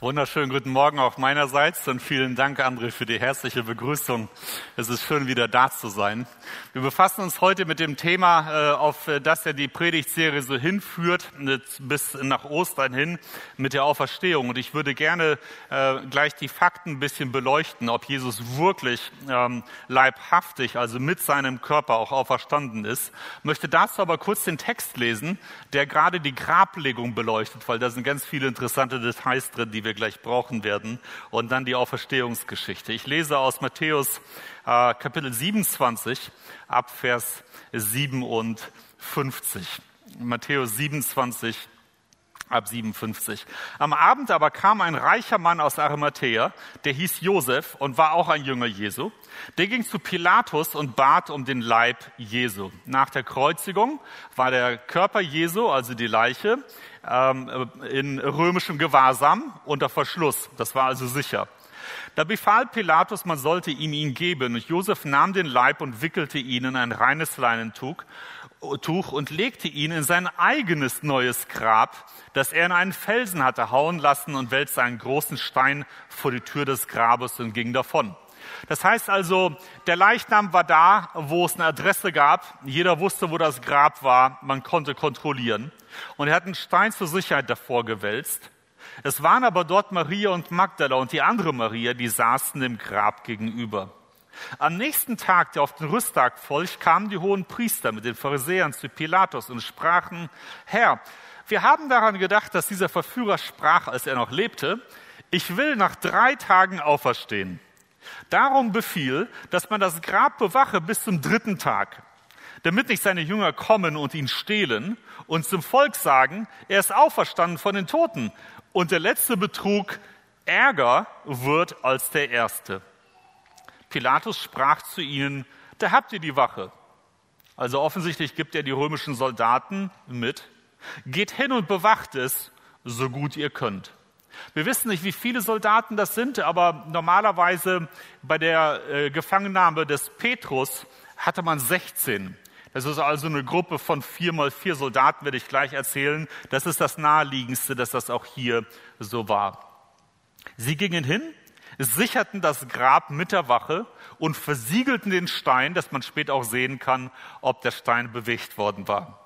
Wunderschönen guten Morgen auch meinerseits und vielen Dank, André, für die herzliche Begrüßung. Es ist schön, wieder da zu sein. Wir befassen uns heute mit dem Thema, äh, auf das ja die Predigtserie so hinführt, bis nach Ostern hin, mit der Auferstehung. Und ich würde gerne äh, gleich die Fakten ein bisschen beleuchten, ob Jesus wirklich ähm, leibhaftig, also mit seinem Körper auch auferstanden ist. Möchte dazu aber kurz den Text lesen, der gerade die Grablegung beleuchtet, weil da sind ganz viele interessante Details drin, die wir gleich brauchen werden. Und dann die Auferstehungsgeschichte. Ich lese aus Matthäus äh, Kapitel 27 ab Vers 57. Matthäus 27 ab 57. Am Abend aber kam ein reicher Mann aus Arimathea, der hieß Josef und war auch ein Jünger Jesu. Der ging zu Pilatus und bat um den Leib Jesu. Nach der Kreuzigung war der Körper Jesu, also die Leiche, ähm, in römischem Gewahrsam unter Verschluss. Das war also sicher. Da befahl Pilatus, man sollte ihm ihn geben. Und Josef nahm den Leib und wickelte ihn in ein reines Leinentuch Tuch und legte ihn in sein eigenes neues Grab, das er in einen Felsen hatte hauen lassen und wälzte einen großen Stein vor die Tür des Grabes und ging davon. Das heißt also, der Leichnam war da, wo es eine Adresse gab. Jeder wusste, wo das Grab war. Man konnte kontrollieren. Und er hat einen Stein zur Sicherheit davor gewälzt. Es waren aber dort Maria und Magdala und die andere Maria, die saßen dem Grab gegenüber. Am nächsten Tag, der auf den Rüsttag folgt, kamen die hohen Priester mit den Pharisäern zu Pilatus und sprachen, Herr, wir haben daran gedacht, dass dieser Verführer sprach, als er noch lebte, ich will nach drei Tagen auferstehen. Darum befiehl, dass man das Grab bewache bis zum dritten Tag damit nicht seine Jünger kommen und ihn stehlen und zum Volk sagen, er ist auferstanden von den Toten. Und der letzte Betrug ärger wird als der erste. Pilatus sprach zu ihnen, da habt ihr die Wache. Also offensichtlich gibt er die römischen Soldaten mit. Geht hin und bewacht es, so gut ihr könnt. Wir wissen nicht, wie viele Soldaten das sind, aber normalerweise bei der äh, Gefangennahme des Petrus hatte man 16. Es ist also eine Gruppe von vier mal vier Soldaten, werde ich gleich erzählen. Das ist das Naheliegendste, dass das auch hier so war. Sie gingen hin, sicherten das Grab mit der Wache und versiegelten den Stein, dass man später auch sehen kann, ob der Stein bewegt worden war.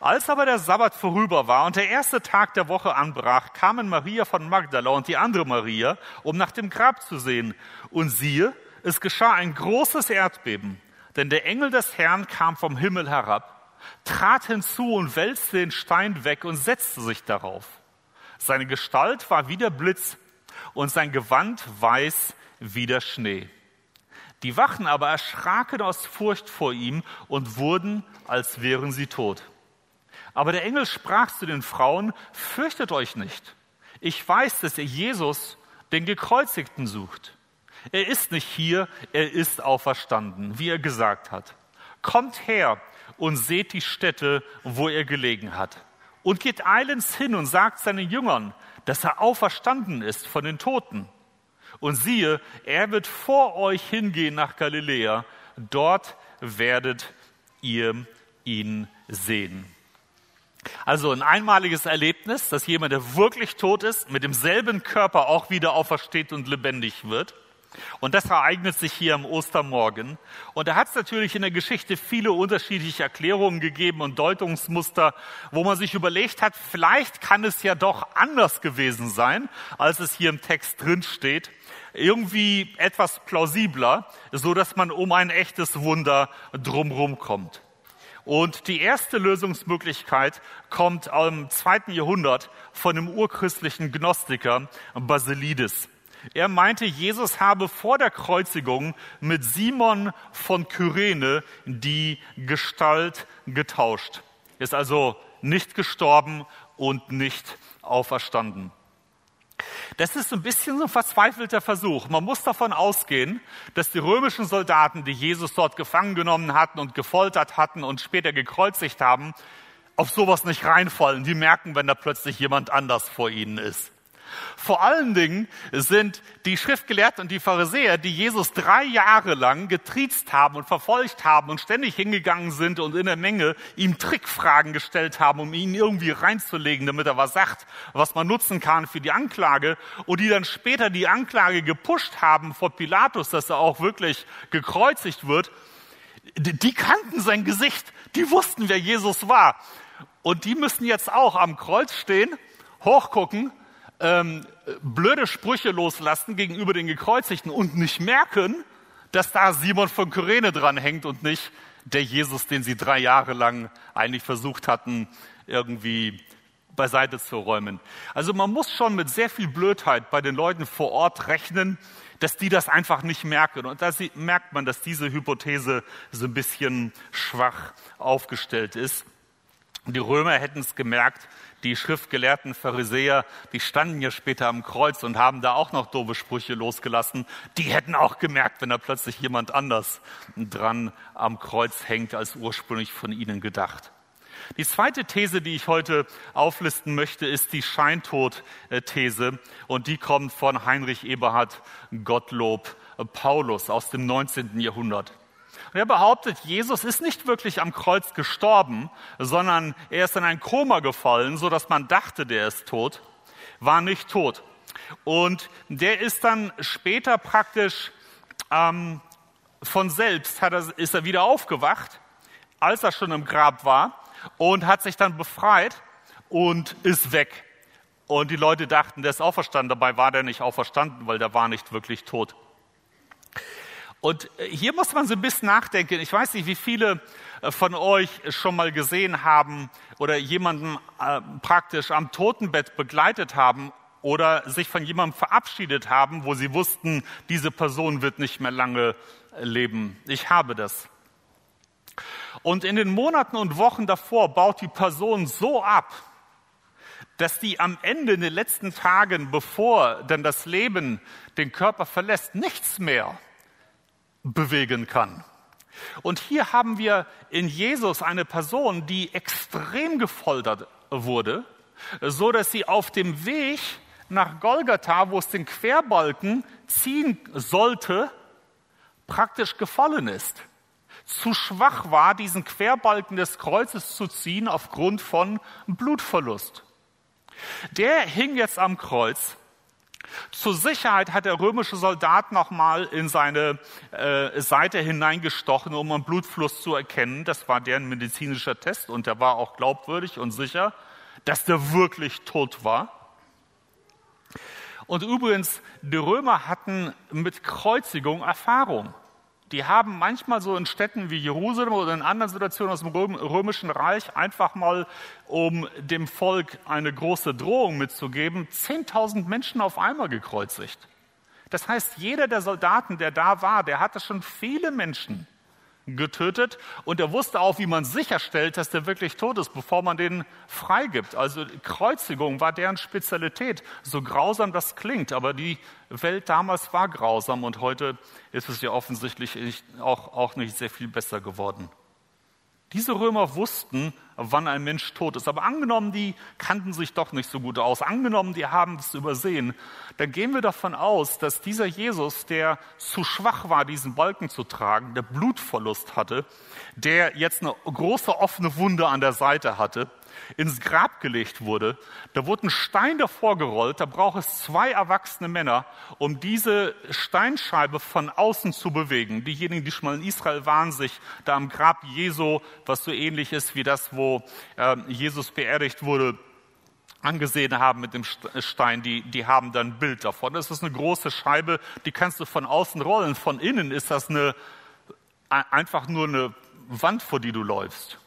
Als aber der Sabbat vorüber war und der erste Tag der Woche anbrach, kamen Maria von Magdala und die andere Maria, um nach dem Grab zu sehen. Und siehe, es geschah ein großes Erdbeben denn der Engel des Herrn kam vom Himmel herab, trat hinzu und wälzte den Stein weg und setzte sich darauf. Seine Gestalt war wie der Blitz und sein Gewand weiß wie der Schnee. Die Wachen aber erschraken aus Furcht vor ihm und wurden, als wären sie tot. Aber der Engel sprach zu den Frauen, fürchtet euch nicht. Ich weiß, dass ihr Jesus, den Gekreuzigten, sucht. Er ist nicht hier, er ist auferstanden, wie er gesagt hat. Kommt her und seht die Stätte, wo er gelegen hat. Und geht eilends hin und sagt seinen Jüngern, dass er auferstanden ist von den Toten. Und siehe, er wird vor euch hingehen nach Galiläa. Dort werdet ihr ihn sehen. Also ein einmaliges Erlebnis, dass jemand, der wirklich tot ist, mit demselben Körper auch wieder aufersteht und lebendig wird. Und das ereignet sich hier am Ostermorgen. Und da hat es natürlich in der Geschichte viele unterschiedliche Erklärungen gegeben und Deutungsmuster, wo man sich überlegt hat, vielleicht kann es ja doch anders gewesen sein, als es hier im Text drin steht. Irgendwie etwas plausibler, so dass man um ein echtes Wunder drumherum kommt. Und die erste Lösungsmöglichkeit kommt im zweiten Jahrhundert von dem urchristlichen Gnostiker Basilides. Er meinte, Jesus habe vor der Kreuzigung mit Simon von Kyrene die Gestalt getauscht. Ist also nicht gestorben und nicht auferstanden. Das ist ein bisschen so ein verzweifelter Versuch. Man muss davon ausgehen, dass die römischen Soldaten, die Jesus dort gefangen genommen hatten und gefoltert hatten und später gekreuzigt haben, auf sowas nicht reinfallen. Die merken, wenn da plötzlich jemand anders vor ihnen ist. Vor allen Dingen sind die Schriftgelehrten und die Pharisäer, die Jesus drei Jahre lang getriezt haben und verfolgt haben und ständig hingegangen sind und in der Menge ihm Trickfragen gestellt haben, um ihn irgendwie reinzulegen, damit er was sagt, was man nutzen kann für die Anklage. Und die dann später die Anklage gepusht haben vor Pilatus, dass er auch wirklich gekreuzigt wird, die kannten sein Gesicht, die wussten, wer Jesus war. Und die müssen jetzt auch am Kreuz stehen, hochgucken, ähm, blöde Sprüche loslassen gegenüber den Gekreuzigten und nicht merken, dass da Simon von Kyrene dran hängt und nicht der Jesus, den sie drei Jahre lang eigentlich versucht hatten, irgendwie beiseite zu räumen. Also man muss schon mit sehr viel Blödheit bei den Leuten vor Ort rechnen, dass die das einfach nicht merken. Und da merkt man, dass diese Hypothese so ein bisschen schwach aufgestellt ist. Die Römer hätten es gemerkt, die schriftgelehrten Pharisäer, die standen ja später am Kreuz und haben da auch noch doofe Sprüche losgelassen. Die hätten auch gemerkt, wenn da plötzlich jemand anders dran am Kreuz hängt, als ursprünglich von ihnen gedacht. Die zweite These, die ich heute auflisten möchte, ist die Scheintod-These und die kommt von Heinrich Eberhard Gottlob Paulus aus dem 19. Jahrhundert. Und er behauptet, Jesus ist nicht wirklich am Kreuz gestorben, sondern er ist in ein Koma gefallen, so dass man dachte, der ist tot, war nicht tot. Und der ist dann später praktisch ähm, von selbst er, ist er wieder aufgewacht, als er schon im Grab war und hat sich dann befreit und ist weg. Und die Leute dachten, der ist auferstanden. Dabei war der nicht auferstanden, weil der war nicht wirklich tot. Und äh, hier muss man so ein bisschen nachdenken. Ich weiß nicht, wie viele äh, von euch schon mal gesehen haben oder jemanden äh, praktisch am Totenbett begleitet haben oder sich von jemandem verabschiedet haben, wo sie wussten, diese Person wird nicht mehr lange leben. Ich habe das. Und in den Monaten und Wochen davor baut die Person so ab, dass die am Ende in den letzten Tagen, bevor dann das Leben den Körper verlässt, nichts mehr bewegen kann. Und hier haben wir in Jesus eine Person, die extrem gefoltert wurde, so dass sie auf dem Weg nach Golgatha, wo es den Querbalken ziehen sollte, praktisch gefallen ist zu schwach war, diesen Querbalken des Kreuzes zu ziehen aufgrund von Blutverlust. Der hing jetzt am Kreuz. Zur Sicherheit hat der römische Soldat nochmal in seine äh, Seite hineingestochen, um einen Blutfluss zu erkennen. Das war deren medizinischer Test und der war auch glaubwürdig und sicher, dass der wirklich tot war. Und übrigens, die Römer hatten mit Kreuzigung Erfahrung die haben manchmal so in Städten wie Jerusalem oder in anderen Situationen aus dem Römischen Reich einfach mal, um dem Volk eine große Drohung mitzugeben, 10.000 Menschen auf einmal gekreuzigt. Das heißt, jeder der Soldaten, der da war, der hatte schon viele Menschen getötet und er wusste auch, wie man sicherstellt, dass der wirklich tot ist, bevor man den freigibt. Also Kreuzigung war deren Spezialität. So grausam das klingt, aber die Welt damals war grausam und heute ist es ja offensichtlich auch, auch nicht sehr viel besser geworden. Diese Römer wussten, wann ein Mensch tot ist. Aber angenommen, die kannten sich doch nicht so gut aus. Angenommen, die haben es übersehen. Dann gehen wir davon aus, dass dieser Jesus, der zu schwach war, diesen Balken zu tragen, der Blutverlust hatte, der jetzt eine große offene Wunde an der Seite hatte, ins Grab gelegt wurde. Da wurde ein Stein davor gerollt. Da braucht es zwei erwachsene Männer, um diese Steinscheibe von außen zu bewegen. Diejenigen, die schon mal in Israel waren, sich da am Grab Jesu, was so ähnlich ist wie das, wo äh, Jesus beerdigt wurde, angesehen haben mit dem Stein, die, die haben dann ein Bild davon. Das ist eine große Scheibe, die kannst du von außen rollen. Von innen ist das eine, einfach nur eine Wand, vor die du läufst.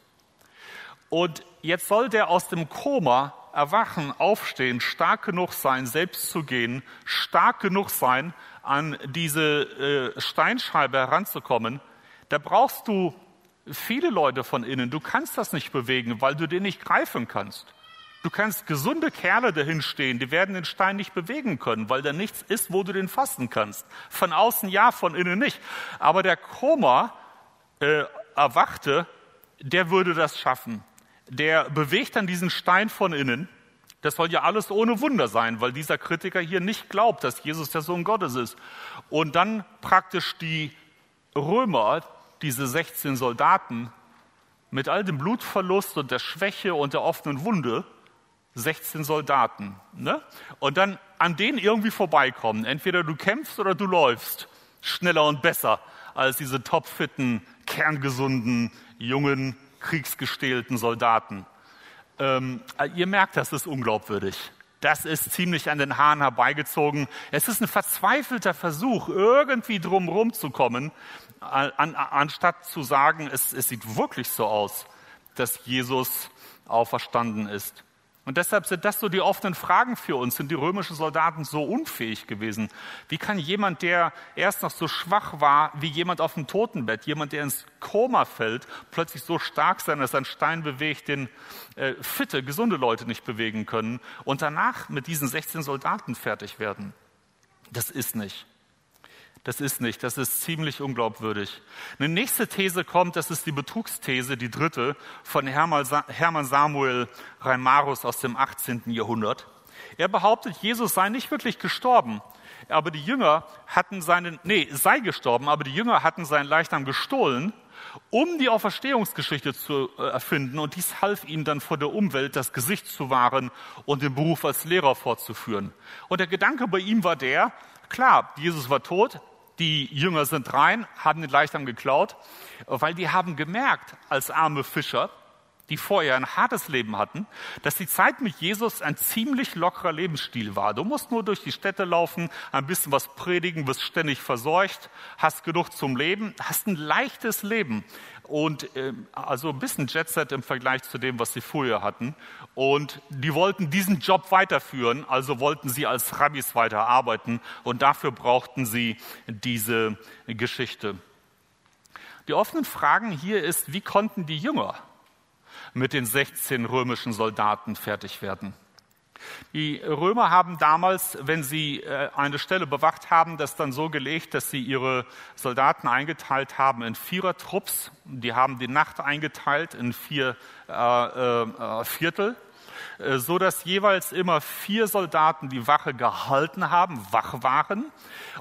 Und jetzt soll der aus dem Koma erwachen, aufstehen, stark genug sein, selbst zu gehen, stark genug sein, an diese äh, Steinscheibe heranzukommen. Da brauchst du viele Leute von innen. Du kannst das nicht bewegen, weil du den nicht greifen kannst. Du kannst gesunde Kerle dahin stehen, die werden den Stein nicht bewegen können, weil da nichts ist, wo du den fassen kannst. Von außen ja, von innen nicht. Aber der Koma äh, erwachte, der würde das schaffen der bewegt dann diesen Stein von innen Das soll ja alles ohne Wunder sein, weil dieser Kritiker hier nicht glaubt, dass Jesus der Sohn Gottes ist. Und dann praktisch die Römer, diese 16 Soldaten, mit all dem Blutverlust und der Schwäche und der offenen Wunde, 16 Soldaten. Ne? Und dann an denen irgendwie vorbeikommen. Entweder du kämpfst oder du läufst schneller und besser als diese topfitten, kerngesunden, jungen, kriegsgestählten Soldaten. Ähm, ihr merkt, das ist unglaubwürdig. Das ist ziemlich an den Haaren herbeigezogen. Es ist ein verzweifelter Versuch, irgendwie drumherum zu kommen, an, anstatt zu sagen, es, es sieht wirklich so aus, dass Jesus auferstanden ist. Und deshalb sind das so die offenen Fragen für uns. Sind die römischen Soldaten so unfähig gewesen? Wie kann jemand, der erst noch so schwach war, wie jemand auf dem Totenbett, jemand, der ins Koma fällt, plötzlich so stark sein, dass ein Stein bewegt, den äh, fitte, gesunde Leute nicht bewegen können und danach mit diesen 16 Soldaten fertig werden? Das ist nicht. Das ist nicht, das ist ziemlich unglaubwürdig. Eine nächste These kommt, das ist die Betrugsthese, die dritte, von Hermann Samuel Reimarus aus dem 18. Jahrhundert. Er behauptet, Jesus sei nicht wirklich gestorben, aber die Jünger hatten seinen, nee, sei gestorben, aber die Jünger hatten seinen Leichnam gestohlen, um die Auferstehungsgeschichte zu äh, erfinden und dies half ihnen dann vor der Umwelt das Gesicht zu wahren und den Beruf als Lehrer fortzuführen. Und der Gedanke bei ihm war der, klar, Jesus war tot, die Jünger sind rein, haben den Leichnam geklaut, weil die haben gemerkt, als arme Fischer, die vorher ein hartes Leben hatten, dass die Zeit mit Jesus ein ziemlich lockerer Lebensstil war. Du musst nur durch die Städte laufen, ein bisschen was predigen, wirst ständig versorgt, hast genug zum Leben, hast ein leichtes Leben und äh, also ein bisschen Jetset im Vergleich zu dem, was sie vorher hatten. Und die wollten diesen Job weiterführen, also wollten sie als Rabbis weiterarbeiten und dafür brauchten sie diese Geschichte. Die offenen Fragen hier ist, wie konnten die Jünger mit den 16 römischen Soldaten fertig werden. Die Römer haben damals, wenn sie äh, eine Stelle bewacht haben, das dann so gelegt, dass sie ihre Soldaten eingeteilt haben in Vierertrupps. Die haben die Nacht eingeteilt in vier äh, äh, Viertel, äh, so dass jeweils immer vier Soldaten die Wache gehalten haben, wach waren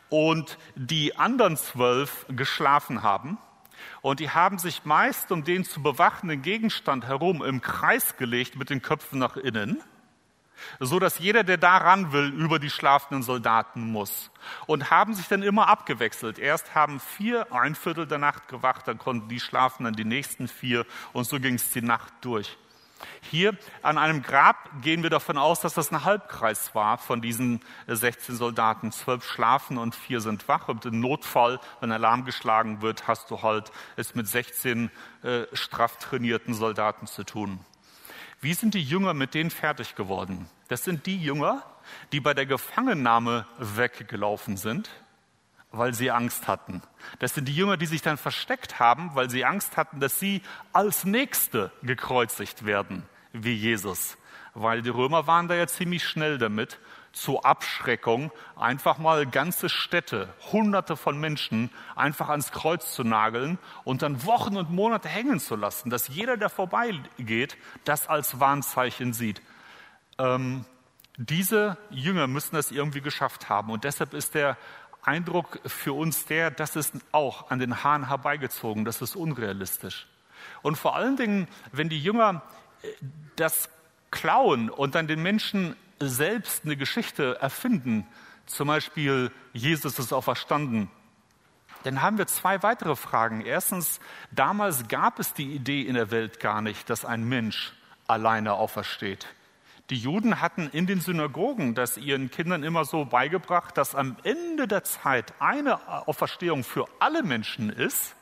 und die anderen zwölf geschlafen haben. Und die haben sich meist um den zu bewachenden Gegenstand herum im Kreis gelegt mit den Köpfen nach innen, so dass jeder, der daran will, über die schlafenden Soldaten muss. Und haben sich dann immer abgewechselt. Erst haben vier ein Viertel der Nacht gewacht, dann konnten die schlafen, dann die nächsten vier und so ging es die Nacht durch. Hier an einem Grab gehen wir davon aus, dass das ein Halbkreis war von diesen 16 Soldaten. Zwölf schlafen und vier sind wach. Und im Notfall, wenn Alarm geschlagen wird, hast du halt es mit 16 äh, straff trainierten Soldaten zu tun. Wie sind die Jünger mit denen fertig geworden? Das sind die Jünger, die bei der Gefangennahme weggelaufen sind weil sie Angst hatten. Das sind die Jünger, die sich dann versteckt haben, weil sie Angst hatten, dass sie als Nächste gekreuzigt werden, wie Jesus. Weil die Römer waren da ja ziemlich schnell damit, zur Abschreckung einfach mal ganze Städte, hunderte von Menschen einfach ans Kreuz zu nageln und dann Wochen und Monate hängen zu lassen, dass jeder, der vorbeigeht, das als Warnzeichen sieht. Ähm, diese Jünger müssen das irgendwie geschafft haben und deshalb ist der Eindruck für uns der, das ist auch an den Haaren herbeigezogen, das ist unrealistisch. Und vor allen Dingen, wenn die Jünger äh, das klauen und dann den Menschen selbst eine Geschichte erfinden, zum Beispiel Jesus ist auferstanden, dann haben wir zwei weitere Fragen. Erstens, damals gab es die Idee in der Welt gar nicht, dass ein Mensch alleine aufersteht. Die Juden hatten in den Synagogen das ihren Kindern immer so beigebracht, dass am Ende der Zeit eine Auferstehung für alle Menschen ist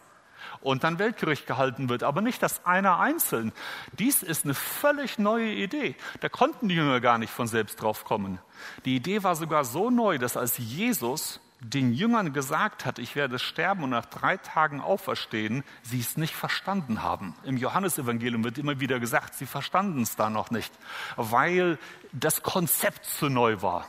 und dann Weltgericht gehalten wird, aber nicht das einer einzeln. Dies ist eine völlig neue Idee. Da konnten die Jünger gar nicht von selbst drauf kommen. Die Idee war sogar so neu, dass als Jesus den Jüngern gesagt hat, ich werde sterben und nach drei Tagen auferstehen, sie es nicht verstanden haben. Im Johannesevangelium wird immer wieder gesagt, sie verstanden es da noch nicht, weil das Konzept zu neu war.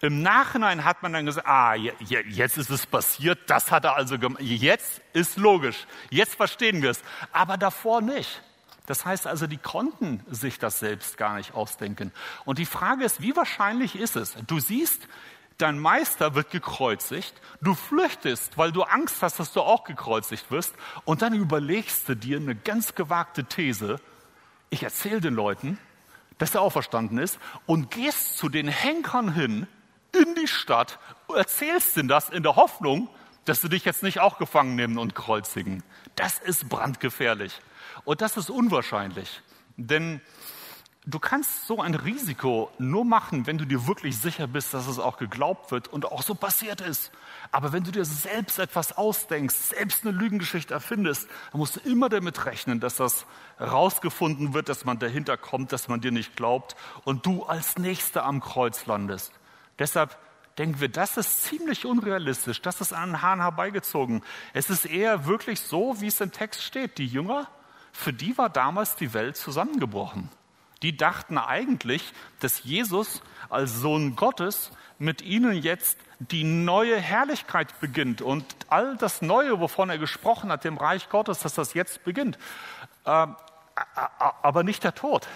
Im Nachhinein hat man dann gesagt, ah, jetzt ist es passiert, das hat er also gemacht, jetzt ist logisch, jetzt verstehen wir es, aber davor nicht. Das heißt also, die konnten sich das selbst gar nicht ausdenken. Und die Frage ist, wie wahrscheinlich ist es? Du siehst, dein Meister wird gekreuzigt, du flüchtest, weil du Angst hast, dass du auch gekreuzigt wirst, und dann überlegst du dir eine ganz gewagte These, ich erzähle den Leuten, dass er auferstanden ist, und gehst zu den Henkern hin in die Stadt, erzählst ihnen das in der Hoffnung, dass sie dich jetzt nicht auch gefangen nehmen und kreuzigen. Das ist brandgefährlich. Und das ist unwahrscheinlich. Denn du kannst so ein Risiko nur machen, wenn du dir wirklich sicher bist, dass es auch geglaubt wird und auch so passiert ist. Aber wenn du dir selbst etwas ausdenkst, selbst eine Lügengeschichte erfindest, dann musst du immer damit rechnen, dass das rausgefunden wird, dass man dahinter kommt, dass man dir nicht glaubt und du als Nächster am Kreuz landest. Deshalb denken wir, das ist ziemlich unrealistisch, das ist an den Haaren herbeigezogen. Es ist eher wirklich so, wie es im Text steht. Die Jünger, für die war damals die Welt zusammengebrochen. Die dachten eigentlich, dass Jesus als Sohn Gottes mit ihnen jetzt die neue Herrlichkeit beginnt und all das Neue, wovon er gesprochen hat, dem Reich Gottes, dass das jetzt beginnt. Ähm, aber nicht der Tod.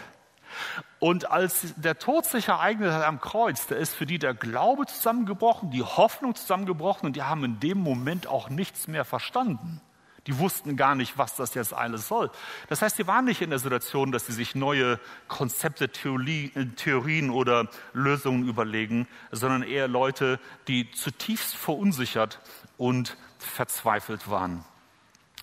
Und als der Tod sich ereignet hat am Kreuz, da ist für die der Glaube zusammengebrochen, die Hoffnung zusammengebrochen und die haben in dem Moment auch nichts mehr verstanden. Die wussten gar nicht, was das jetzt alles soll. Das heißt, sie waren nicht in der Situation, dass sie sich neue Konzepte, Theorien oder Lösungen überlegen, sondern eher Leute, die zutiefst verunsichert und verzweifelt waren.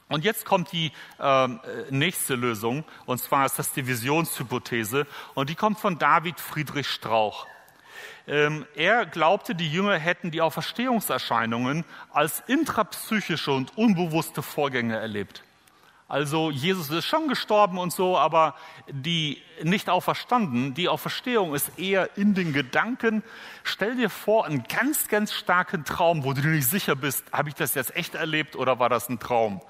Und jetzt kommt die äh, nächste Lösung, und zwar ist das die Visionshypothese, und die kommt von David Friedrich Strauch. Ähm, er glaubte, die Jünger hätten die Auferstehungserscheinungen als intrapsychische und unbewusste Vorgänge erlebt. Also Jesus ist schon gestorben und so, aber die nicht auferstanden, die Auferstehung ist eher in den Gedanken. Stell dir vor, einen ganz, ganz starken Traum, wo du nicht sicher bist, habe ich das jetzt echt erlebt oder war das ein Traum?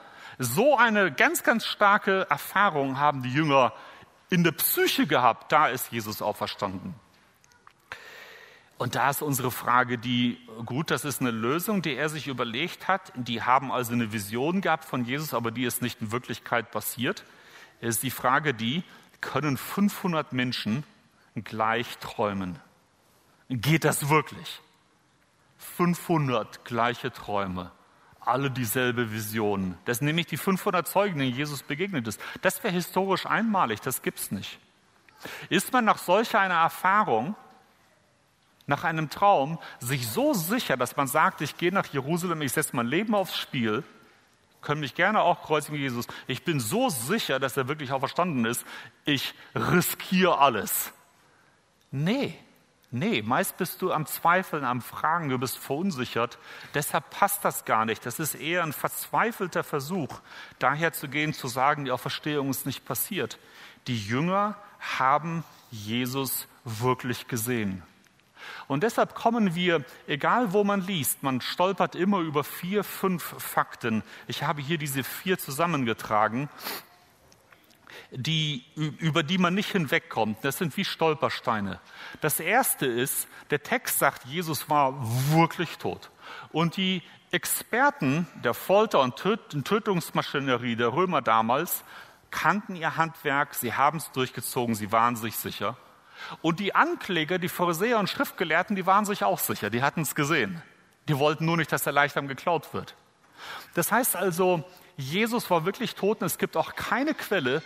So eine ganz, ganz starke Erfahrung haben die Jünger in der Psyche gehabt. Da ist Jesus auferstanden. Und da ist unsere Frage, die, gut, das ist eine Lösung, die er sich überlegt hat. Die haben also eine Vision gehabt von Jesus, aber die ist nicht in Wirklichkeit passiert. Ist die Frage, die, können 500 Menschen gleich träumen? Geht das wirklich? 500 gleiche Träume, alle dieselbe Vision. Das sind nämlich die 500 Zeugen, denen Jesus begegnet ist. Das wäre historisch einmalig, das gibt's nicht. Ist man nach solcher einer Erfahrung nach einem Traum sich so sicher, dass man sagt, ich gehe nach Jerusalem, ich setze mein Leben aufs Spiel, können mich gerne auch kreuzigen, Jesus. Ich bin so sicher, dass er wirklich auch verstanden ist, ich riskiere alles. Nee, nee, meist bist du am Zweifeln, am Fragen, du bist verunsichert. Deshalb passt das gar nicht. Das ist eher ein verzweifelter Versuch, daher zu gehen, zu sagen, die Auferstehung ist nicht passiert. Die Jünger haben Jesus wirklich gesehen. Und deshalb kommen wir, egal wo man liest, man stolpert immer über vier, fünf Fakten. Ich habe hier diese vier zusammengetragen, die, über die man nicht hinwegkommt. Das sind wie Stolpersteine. Das erste ist, der Text sagt, Jesus war wirklich tot. Und die Experten der Folter- und Tötungsmaschinerie der Römer damals kannten ihr Handwerk, sie haben es durchgezogen, sie waren sich sicher. Und die Ankläger, die Pharisäer und Schriftgelehrten, die waren sich auch sicher, die hatten es gesehen. Die wollten nur nicht, dass der Leichnam geklaut wird. Das heißt also, Jesus war wirklich tot und es gibt auch keine Quelle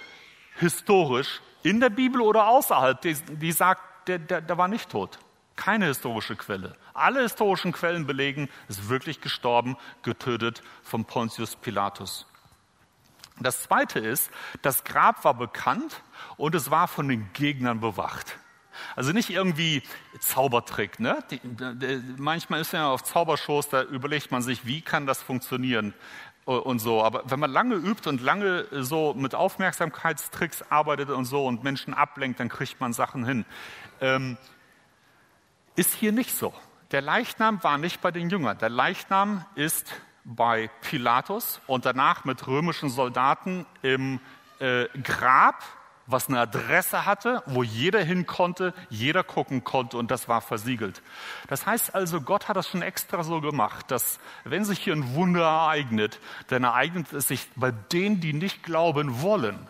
historisch in der Bibel oder außerhalb, die, die sagt, der, der, der war nicht tot. Keine historische Quelle. Alle historischen Quellen belegen, ist wirklich gestorben, getötet von Pontius Pilatus. Das zweite ist, das Grab war bekannt und es war von den Gegnern bewacht. Also nicht irgendwie Zaubertrick. Ne? Die, die, manchmal ist ja auf Zaubershows, da überlegt man sich, wie kann das funktionieren und so. Aber wenn man lange übt und lange so mit Aufmerksamkeitstricks arbeitet und so und Menschen ablenkt, dann kriegt man Sachen hin. Ähm, ist hier nicht so. Der Leichnam war nicht bei den Jüngern. Der Leichnam ist bei Pilatus und danach mit römischen Soldaten im äh, Grab was eine Adresse hatte, wo jeder hin konnte, jeder gucken konnte und das war versiegelt. Das heißt also, Gott hat das schon extra so gemacht, dass wenn sich hier ein Wunder ereignet, dann ereignet es sich bei denen, die nicht glauben wollen.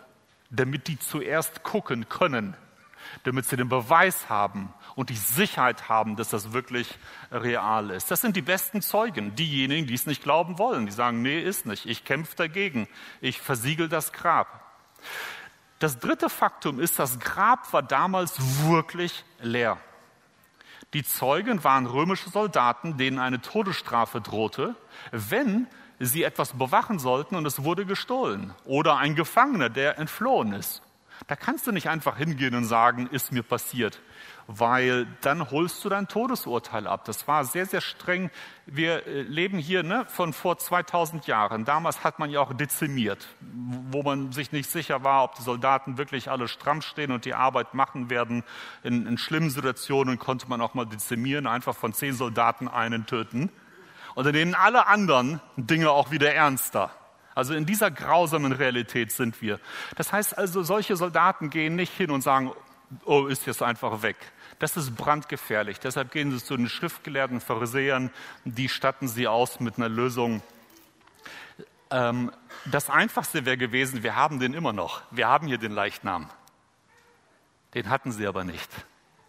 damit die zuerst gucken können, damit sie den Beweis haben und die Sicherheit haben, dass das wirklich real ist. Das sind die besten Zeugen, diejenigen, die es nicht glauben wollen. Die sagen, nee, ist nicht. Ich kämpfe dagegen. Ich versiegel das Grab. Das dritte Faktum ist, das Grab war damals wirklich leer. Die Zeugen waren römische Soldaten, denen eine Todesstrafe drohte, wenn sie etwas bewachen sollten und es wurde gestohlen. Oder ein Gefangener, der entflohen ist. Da kannst du nicht einfach hingehen und sagen, ist mir passiert weil dann holst du dein Todesurteil ab. Das war sehr, sehr streng. Wir äh, leben hier ne, von vor 2000 Jahren. Damals hat man ja auch dezimiert, wo man sich nicht sicher war, ob die Soldaten wirklich alle stramm stehen und die Arbeit machen werden. In, in schlimmen Situationen konnte man auch mal dezimieren, einfach von zehn Soldaten einen töten. Und dann nehmen alle anderen Dinge auch wieder ernster. Also in dieser grausamen Realität sind wir. Das heißt also, solche Soldaten gehen nicht hin und sagen, oh, ist jetzt einfach weg. Das ist brandgefährlich. Deshalb gehen sie zu den schriftgelehrten Pharisäern, die statten sie aus mit einer Lösung. Ähm, das Einfachste wäre gewesen, wir haben den immer noch. Wir haben hier den Leichnam. Den hatten sie aber nicht,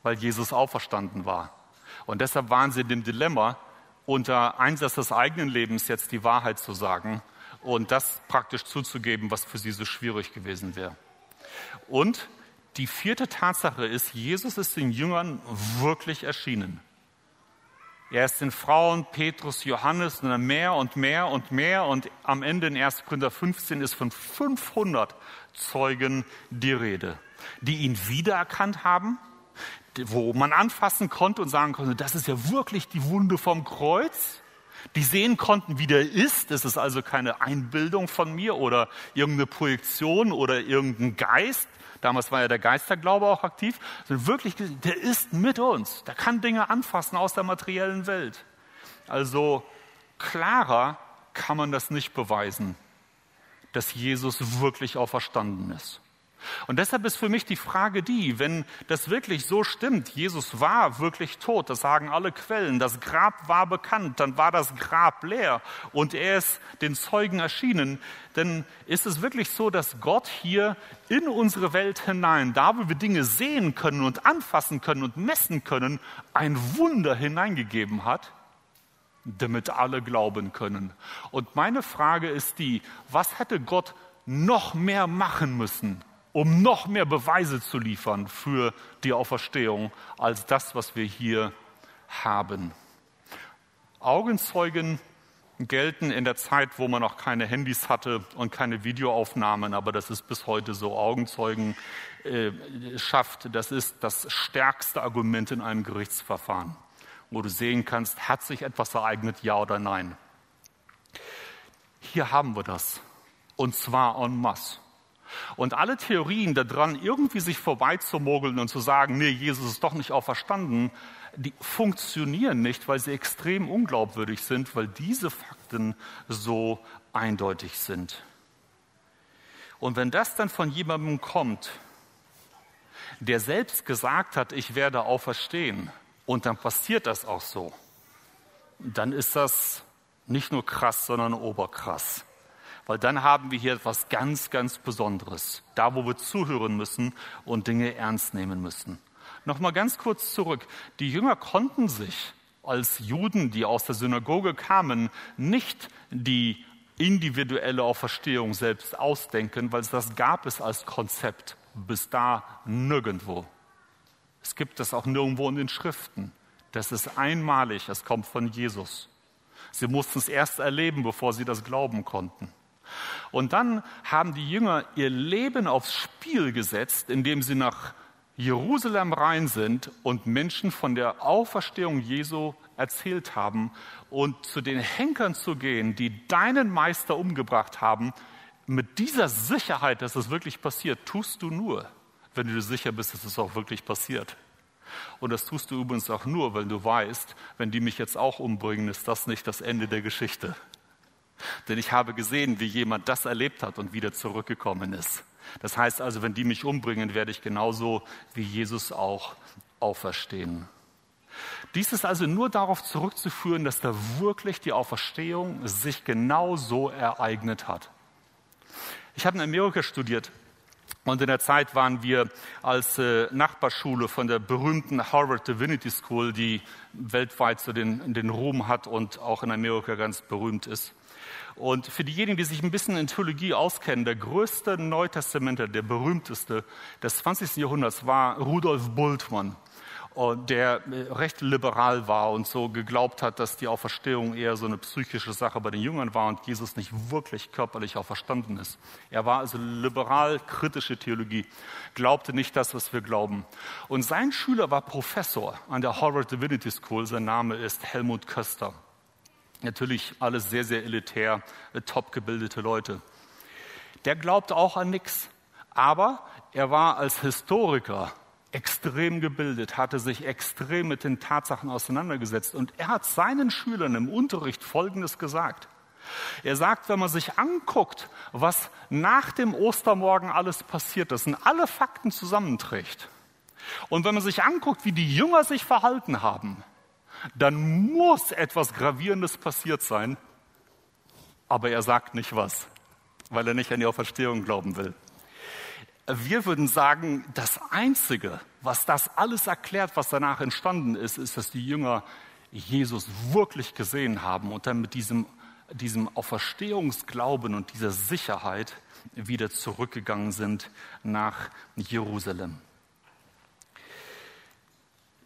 weil Jesus auferstanden war. Und deshalb waren sie in dem Dilemma, unter Einsatz des eigenen Lebens jetzt die Wahrheit zu sagen und das praktisch zuzugeben, was für sie so schwierig gewesen wäre. Und die vierte Tatsache ist, Jesus ist den Jüngern wirklich erschienen. Er ist den Frauen, Petrus, Johannes, mehr und mehr und mehr. Und am Ende in 1. Korinther 15 ist von 500 Zeugen die Rede, die ihn wiedererkannt haben, wo man anfassen konnte und sagen konnte, das ist ja wirklich die Wunde vom Kreuz. Die sehen konnten, wie der ist. Das ist also keine Einbildung von mir oder irgendeine Projektion oder irgendein Geist, Damals war ja der Geisterglaube auch aktiv. Sondern wirklich, der ist mit uns. Der kann Dinge anfassen aus der materiellen Welt. Also klarer kann man das nicht beweisen, dass Jesus wirklich auferstanden ist. Und deshalb ist für mich die Frage die, wenn das wirklich so stimmt, Jesus war wirklich tot, das sagen alle Quellen, das Grab war bekannt, dann war das Grab leer und er ist den Zeugen erschienen, dann ist es wirklich so, dass Gott hier in unsere Welt hinein, da wo wir Dinge sehen können und anfassen können und messen können, ein Wunder hineingegeben hat, damit alle glauben können. Und meine Frage ist die, was hätte Gott noch mehr machen müssen, um noch mehr Beweise zu liefern für die Auferstehung als das, was wir hier haben. Augenzeugen gelten in der Zeit, wo man noch keine Handys hatte und keine Videoaufnahmen, aber das ist bis heute so. Augenzeugen äh, schafft, das ist das stärkste Argument in einem Gerichtsverfahren, wo du sehen kannst, hat sich etwas ereignet, ja oder nein. Hier haben wir das, und zwar en masse. Und alle Theorien daran, irgendwie sich vorbeizumogeln und zu sagen, nee, Jesus ist doch nicht auferstanden, die funktionieren nicht, weil sie extrem unglaubwürdig sind, weil diese Fakten so eindeutig sind. Und wenn das dann von jemandem kommt, der selbst gesagt hat, ich werde auferstehen, und dann passiert das auch so, dann ist das nicht nur krass, sondern oberkrass weil dann haben wir hier etwas ganz, ganz Besonderes, da wo wir zuhören müssen und Dinge ernst nehmen müssen. Nochmal ganz kurz zurück. Die Jünger konnten sich als Juden, die aus der Synagoge kamen, nicht die individuelle Auferstehung selbst ausdenken, weil das gab es als Konzept bis da nirgendwo. Es gibt es auch nirgendwo in den Schriften. Das ist einmalig, es kommt von Jesus. Sie mussten es erst erleben, bevor sie das glauben konnten. Und dann haben die Jünger ihr Leben aufs Spiel gesetzt, indem sie nach Jerusalem rein sind und Menschen von der Auferstehung Jesu erzählt haben und zu den Henkern zu gehen, die deinen Meister umgebracht haben, mit dieser Sicherheit, dass es wirklich passiert, tust du nur, wenn du sicher bist, dass es auch wirklich passiert. Und das tust du übrigens auch nur, wenn du weißt, wenn die mich jetzt auch umbringen, ist das nicht das Ende der Geschichte. Denn ich habe gesehen, wie jemand das erlebt hat und wieder zurückgekommen ist. Das heißt also, wenn die mich umbringen, werde ich genauso wie Jesus auch auferstehen. Dies ist also nur darauf zurückzuführen, dass da wirklich die Auferstehung sich genau so ereignet hat. Ich habe in Amerika studiert Und in der Zeit waren wir als äh, Nachbarschule von der berühmten Harvard Divinity School, die weltweit so den, den Ruhm hat und auch in Amerika ganz berühmt ist. Und für diejenigen, die sich ein bisschen in Theologie auskennen, der größte Neutestamenter, der berühmteste des 20. Jahrhunderts war Rudolf Bultmann der äh, recht liberal war und so geglaubt hat, dass die Auferstehung eher so eine psychische Sache bei den Jüngern war und Jesus nicht wirklich körperlich auferstanden ist. Er war also liberal kritische Theologie, glaubte nicht das, was wir glauben. Und sein Schüler war Professor an der Harvard Divinity School. Sein Name ist Helmut Köster. Natürlich alles sehr, sehr elitär, äh, top gebildete Leute. Der glaubte auch an nichts. Aber er war als Historiker extrem gebildet, hatte sich extrem mit den Tatsachen auseinandergesetzt. Und er hat seinen Schülern im Unterricht Folgendes gesagt. Er sagt, wenn man sich anguckt, was nach dem Ostermorgen alles passiert ist und alle Fakten zusammenträgt, und wenn man sich anguckt, wie die Jünger sich verhalten haben, dann muss etwas Gravierendes passiert sein, aber er sagt nicht was, weil er nicht an die Auferstehung glauben will. Wir würden sagen, das Einzige, was das alles erklärt, was danach entstanden ist, ist, dass die Jünger Jesus wirklich gesehen haben und dann mit diesem, diesem Auferstehungsglauben und dieser Sicherheit wieder zurückgegangen sind nach Jerusalem.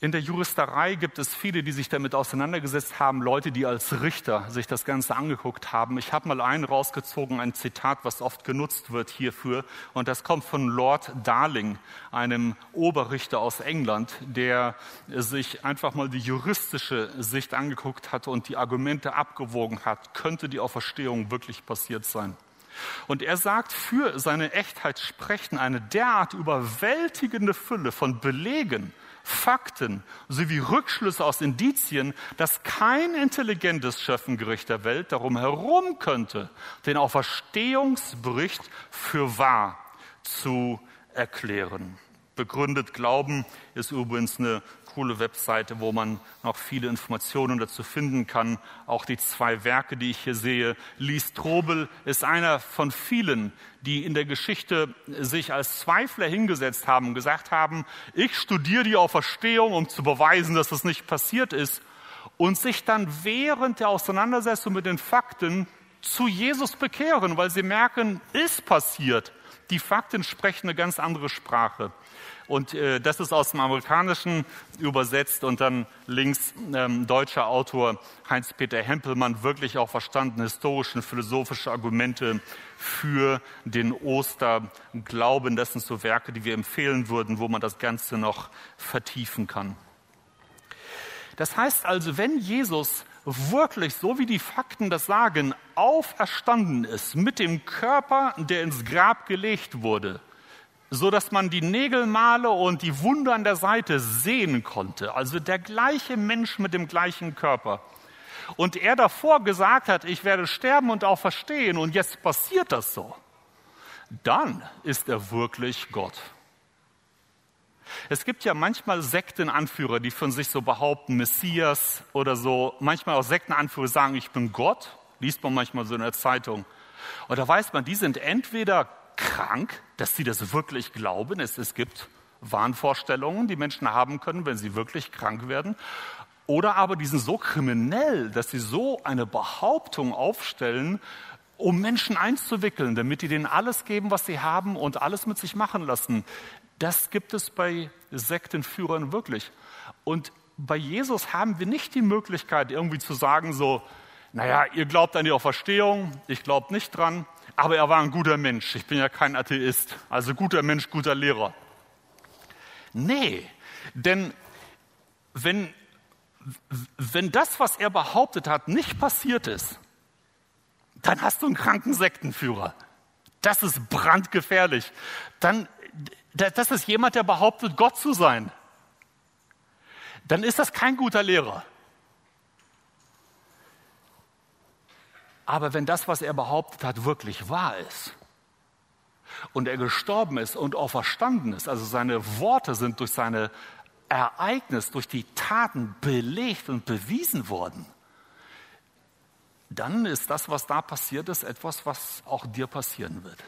In der Juristerei gibt es viele, die sich damit auseinandergesetzt haben, Leute, die als Richter sich das Ganze angeguckt haben. Ich habe mal einen rausgezogen, ein Zitat, was oft genutzt wird hierfür. Und das kommt von Lord Darling, einem Oberrichter aus England, der sich einfach mal die juristische Sicht angeguckt hat und die Argumente abgewogen hat. Könnte die Auferstehung wirklich passiert sein? Und er sagt, für seine Echtheit sprechen eine derart überwältigende Fülle von Belegen, Fakten sowie Rückschlüsse aus Indizien, dass kein intelligentes Schöffengericht der Welt darum herum könnte, den Auferstehungsbericht für wahr zu erklären. Begründet Glauben ist übrigens eine coole Webseite, wo man noch viele Informationen dazu finden kann. Auch die zwei Werke, die ich hier sehe. Lee Strobel ist einer von vielen, die in der Geschichte sich als Zweifler hingesetzt haben und gesagt haben, ich studiere die Auferstehung, um zu beweisen, dass das nicht passiert ist. Und sich dann während der Auseinandersetzung mit den Fakten zu Jesus bekehren, weil sie merken, ist passiert. Die Fakten sprechen eine ganz andere Sprache. Und äh, das ist aus dem Amerikanischen übersetzt und dann links ähm, deutscher Autor Heinz-Peter Hempelmann wirklich auch verstanden, historische und philosophische Argumente für den Osterglauben. Das sind so Werke, die wir empfehlen würden, wo man das Ganze noch vertiefen kann. Das heißt also, wenn Jesus wirklich, so wie die Fakten das sagen, auferstanden ist mit dem Körper, der ins Grab gelegt wurde, so dass man die Nägelmale und die Wunder an der Seite sehen konnte. Also der gleiche Mensch mit dem gleichen Körper. Und er davor gesagt hat, ich werde sterben und auch verstehen und jetzt passiert das so. Dann ist er wirklich Gott. Es gibt ja manchmal Sektenanführer, die von sich so behaupten, Messias oder so. Manchmal auch Sektenanführer sagen, ich bin Gott. Liest man manchmal so in der Zeitung. Und da weiß man, die sind entweder krank, dass sie das wirklich glauben. Es, es gibt Wahnvorstellungen, die Menschen haben können, wenn sie wirklich krank werden. Oder aber die sind so kriminell, dass sie so eine Behauptung aufstellen, um Menschen einzuwickeln, damit die denen alles geben, was sie haben und alles mit sich machen lassen. Das gibt es bei Sektenführern wirklich. Und bei Jesus haben wir nicht die Möglichkeit, irgendwie zu sagen, so, naja, ihr glaubt an die Auferstehung, ich glaube nicht dran, aber er war ein guter Mensch. Ich bin ja kein Atheist. Also guter Mensch, guter Lehrer. Nee, denn wenn, wenn das, was er behauptet hat, nicht passiert ist, dann hast du einen kranken Sektenführer. Das ist brandgefährlich. Dann, das ist jemand, der behauptet, Gott zu sein. Dann ist das kein guter Lehrer. Aber wenn das, was er behauptet hat, wirklich wahr ist und er gestorben ist und auch verstanden ist, also seine Worte sind durch seine Ereignis, durch die Taten belegt und bewiesen worden, dann ist das, was da passiert ist, etwas, was auch dir passieren wird.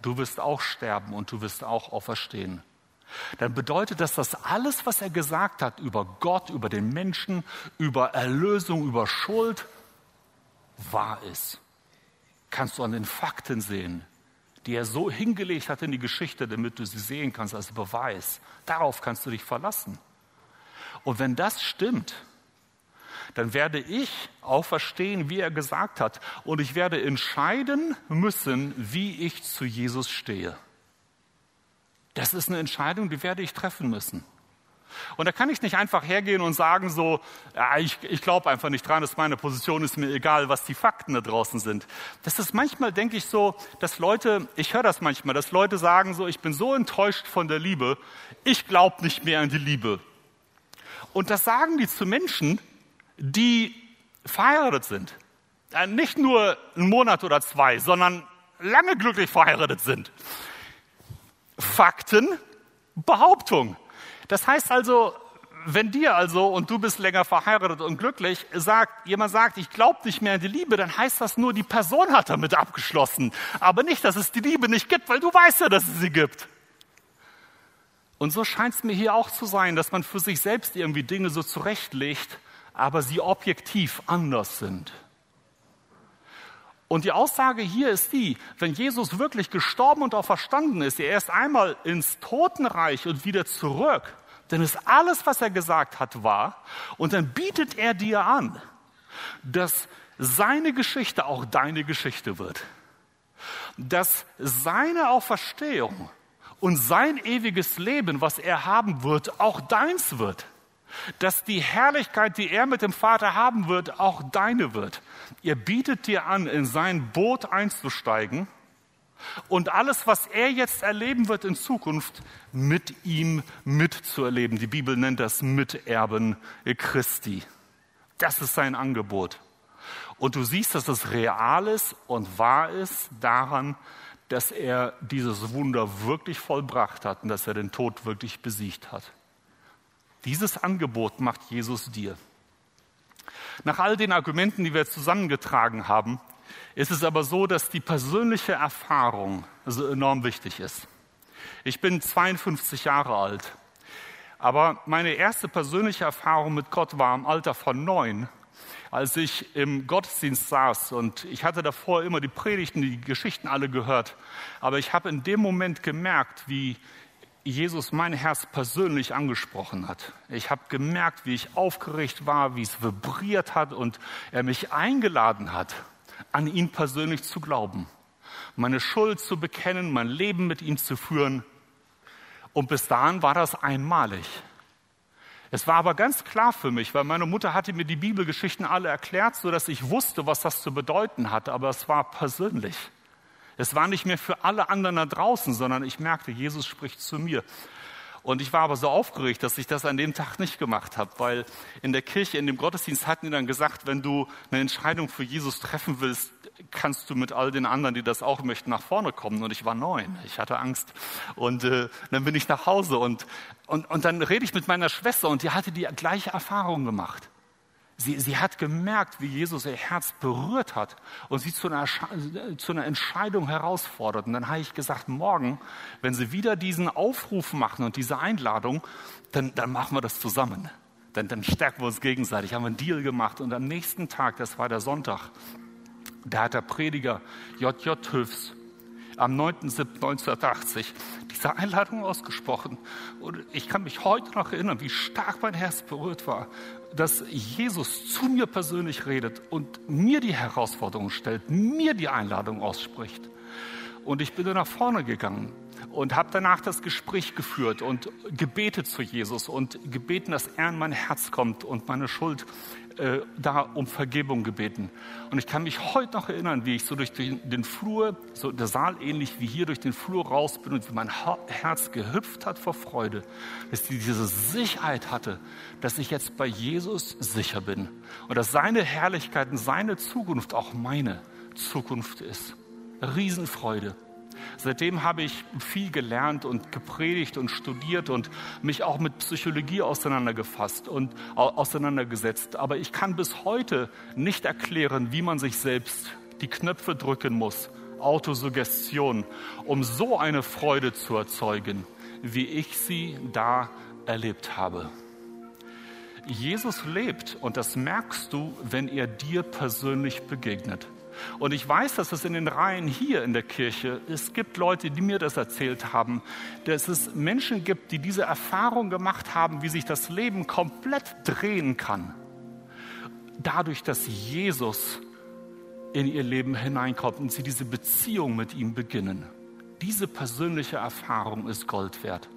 du wirst auch sterben und du wirst auch auferstehen. Dann bedeutet das, dass alles, was er gesagt hat über Gott, über den Menschen, über Erlösung, über Schuld, wahr ist. Kannst du an den Fakten sehen, die er so hingelegt hat in die Geschichte, damit du sie sehen kannst als Beweis. Darauf kannst du dich verlassen. Und wenn das stimmt, dann werde ich auch verstehen, wie er gesagt hat. Und ich werde entscheiden müssen, wie ich zu Jesus stehe. Das ist eine Entscheidung, die werde ich treffen müssen. Und da kann ich nicht einfach hergehen und sagen so, ja, ich, ich glaube einfach nicht dran, dass meine Position ist mir egal, was die Fakten da draußen sind. Das ist manchmal, denke ich so, dass Leute, ich höre das manchmal, dass Leute sagen so, ich bin so enttäuscht von der Liebe, ich glaube nicht mehr an die Liebe. Und das sagen die zu Menschen, die verheiratet sind. Äh, nicht nur einen Monat oder zwei, sondern lange glücklich verheiratet sind. Fakten, Behauptung. Das heißt also, wenn dir also, und du bist länger verheiratet und glücklich, sagt, jemand sagt, ich glaube nicht mehr an die Liebe, dann heißt das nur, die Person hat damit abgeschlossen. Aber nicht, dass es die Liebe nicht gibt, weil du weißt ja, dass es sie gibt. Und so scheint es mir hier auch zu sein, dass man für sich selbst irgendwie Dinge so zurechtlegt, aber sie objektiv anders sind. Und die Aussage hier ist die, wenn Jesus wirklich gestorben und auch verstanden ist, er erst einmal ins Totenreich und wieder zurück, dann ist alles, was er gesagt hat, wahr. Und dann bietet er dir an, dass seine Geschichte auch deine Geschichte wird. Dass seine Auferstehung und sein ewiges Leben, was er haben wird, auch deins wird dass die Herrlichkeit, die er mit dem Vater haben wird, auch deine wird. Er bietet dir an, in sein Boot einzusteigen und alles, was er jetzt erleben wird in Zukunft, mit ihm mitzuerleben. Die Bibel nennt das Miterben Christi. Das ist sein Angebot. Und du siehst, dass es real ist und wahr ist daran, dass er dieses Wunder wirklich vollbracht hat und dass er den Tod wirklich besiegt hat. Dieses Angebot macht Jesus dir. Nach all den Argumenten, die wir zusammengetragen haben, ist es aber so, dass die persönliche Erfahrung so enorm wichtig ist. Ich bin 52 Jahre alt, aber meine erste persönliche Erfahrung mit Gott war im Alter von neun, als ich im Gottesdienst saß und ich hatte davor immer die Predigten, die Geschichten alle gehört, aber ich habe in dem Moment gemerkt, wie Jesus mein Herz persönlich angesprochen hat. Ich habe gemerkt, wie ich aufgeregt war, wie es vibriert hat und er mich eingeladen hat, an ihn persönlich zu glauben, meine Schuld zu bekennen, mein Leben mit ihm zu führen. Und bis dahin war das einmalig. Es war aber ganz klar für mich, weil meine Mutter hatte mir die Bibelgeschichten alle erklärt, so dass ich wusste, was das zu bedeuten hatte, aber es war persönlich. Es war nicht mehr für alle anderen da draußen, sondern ich merkte, Jesus spricht zu mir. Und ich war aber so aufgeregt, dass ich das an dem Tag nicht gemacht habe, weil in der Kirche, in dem Gottesdienst hatten die dann gesagt, wenn du eine Entscheidung für Jesus treffen willst, kannst du mit all den anderen, die das auch möchten, nach vorne kommen. Und ich war neun, ich hatte Angst. Und äh, dann bin ich nach Hause und, und, und dann rede ich mit meiner Schwester und die hatte die gleiche Erfahrung gemacht. Sie, sie hat gemerkt, wie Jesus ihr Herz berührt hat und sie zu einer, zu einer Entscheidung herausfordert. Und dann habe ich gesagt, morgen, wenn sie wieder diesen Aufruf machen und diese Einladung, dann, dann machen wir das zusammen. Dann, dann stärken wir uns gegenseitig. Haben wir einen Deal gemacht. Und am nächsten Tag, das war der Sonntag, da hat der Prediger J.J. Hüfs am 9.7.1980 diese Einladung ausgesprochen. Und ich kann mich heute noch erinnern, wie stark mein Herz berührt war, dass Jesus zu mir persönlich redet und mir die Herausforderung stellt, mir die Einladung ausspricht. Und ich bin dann nach vorne gegangen und habe danach das Gespräch geführt und gebetet zu Jesus und gebeten, dass er in mein Herz kommt und meine Schuld äh, da um Vergebung gebeten. Und ich kann mich heute noch erinnern, wie ich so durch den, den Flur, so der Saal ähnlich wie hier durch den Flur raus bin und wie mein Herz gehüpft hat vor Freude, dass ich diese Sicherheit hatte, dass ich jetzt bei Jesus sicher bin und dass seine Herrlichkeit und seine Zukunft auch meine Zukunft ist. Riesenfreude. Seitdem habe ich viel gelernt und gepredigt und studiert und mich auch mit Psychologie auseinandergefasst und auseinandergesetzt. Aber ich kann bis heute nicht erklären, wie man sich selbst die Knöpfe drücken muss, Autosuggestion, um so eine Freude zu erzeugen, wie ich sie da erlebt habe. Jesus lebt und das merkst du, wenn er dir persönlich begegnet. Und ich weiß, dass es in den Reihen hier in der Kirche, es gibt Leute, die mir das erzählt haben, dass es Menschen gibt, die diese Erfahrung gemacht haben, wie sich das Leben komplett drehen kann. Dadurch, dass Jesus in ihr Leben hineinkommt und sie diese Beziehung mit ihm beginnen. Diese persönliche Erfahrung ist Gold wert.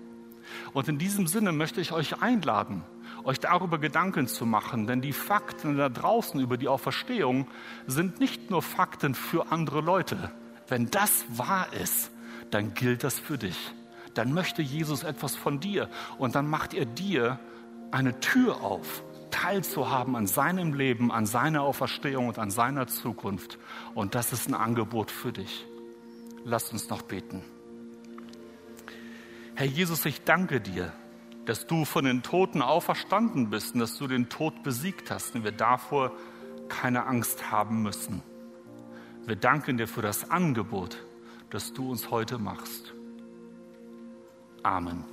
Und in diesem Sinne möchte ich euch einladen, euch darüber Gedanken zu machen, denn die Fakten da draußen über die Auferstehung sind nicht nur Fakten für andere Leute. Wenn das wahr ist, dann gilt das für dich. Dann möchte Jesus etwas von dir und dann macht er dir eine Tür auf, teilzuhaben an seinem Leben, an seiner Auferstehung und an seiner Zukunft. Und das ist ein Angebot für dich. Lasst uns noch beten. Herr Jesus, ich danke dir, dass du von den Toten auferstanden bist und dass du den Tod besiegt hast und wir davor keine Angst haben müssen. Wir danken dir für das Angebot, das du uns heute machst. Amen.